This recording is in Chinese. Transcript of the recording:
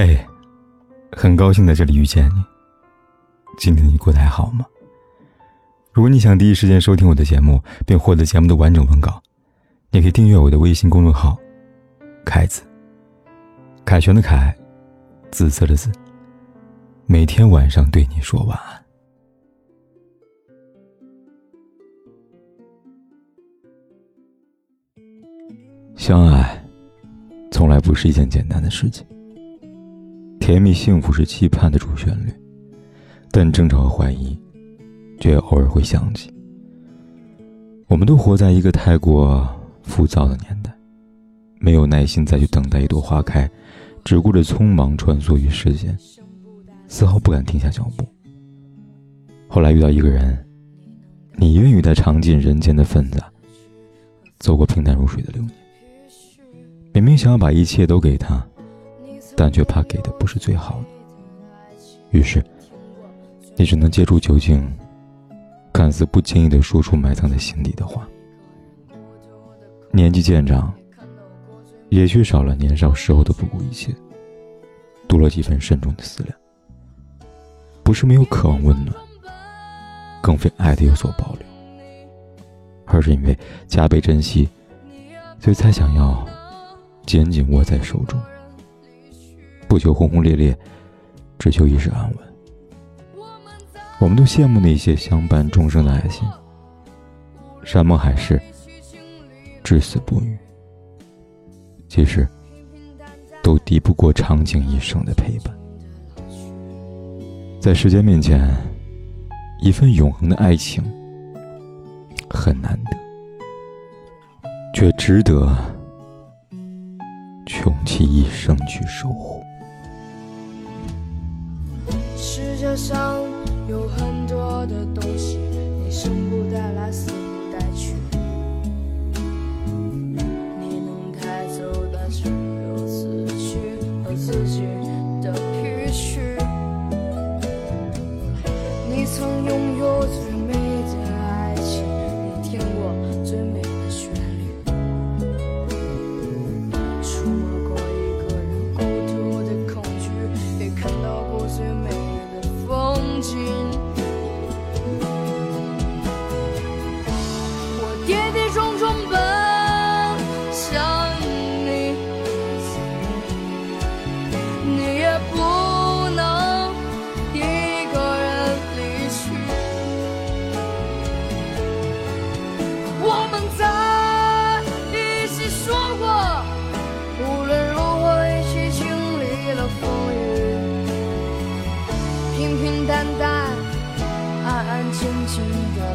嘿，很高兴在这里遇见你。今天你过得还好吗？如果你想第一时间收听我的节目，并获得节目的完整文稿，你可以订阅我的微信公众号“凯子”。凯旋的凯，紫色的紫。每天晚上对你说晚安。相爱，从来不是一件简单的事情。甜蜜幸福是期盼的主旋律，但争吵和怀疑，却偶尔会响起。我们都活在一个太过浮躁的年代，没有耐心再去等待一朵花开，只顾着匆忙穿梭于世间，丝毫不敢停下脚步。后来遇到一个人，你愿与他尝尽人间的纷杂，走过平淡如水的流年。明明想要把一切都给他。但却怕给的不是最好的，于是，你只能借助酒精，看似不经意的说出埋藏在心底的话。年纪渐长，也缺少了年少时候的不顾一切，多了几分慎重的思量。不是没有渴望温暖，更非爱的有所保留，而是因为加倍珍惜，所以才想要紧紧握在手中。不求轰轰烈烈，只求一世安稳。我们都羡慕那些相伴终生的爱情，山盟海誓，至死不渝。其实，都敌不过长情一生的陪伴。在时间面前，一份永恒的爱情很难得，却值得穷其一生去守护。世上有很多的东西，你生不带来，死不带去。你能带走的只有自己和自己的脾气。你曾拥有风平平淡淡，安安静静的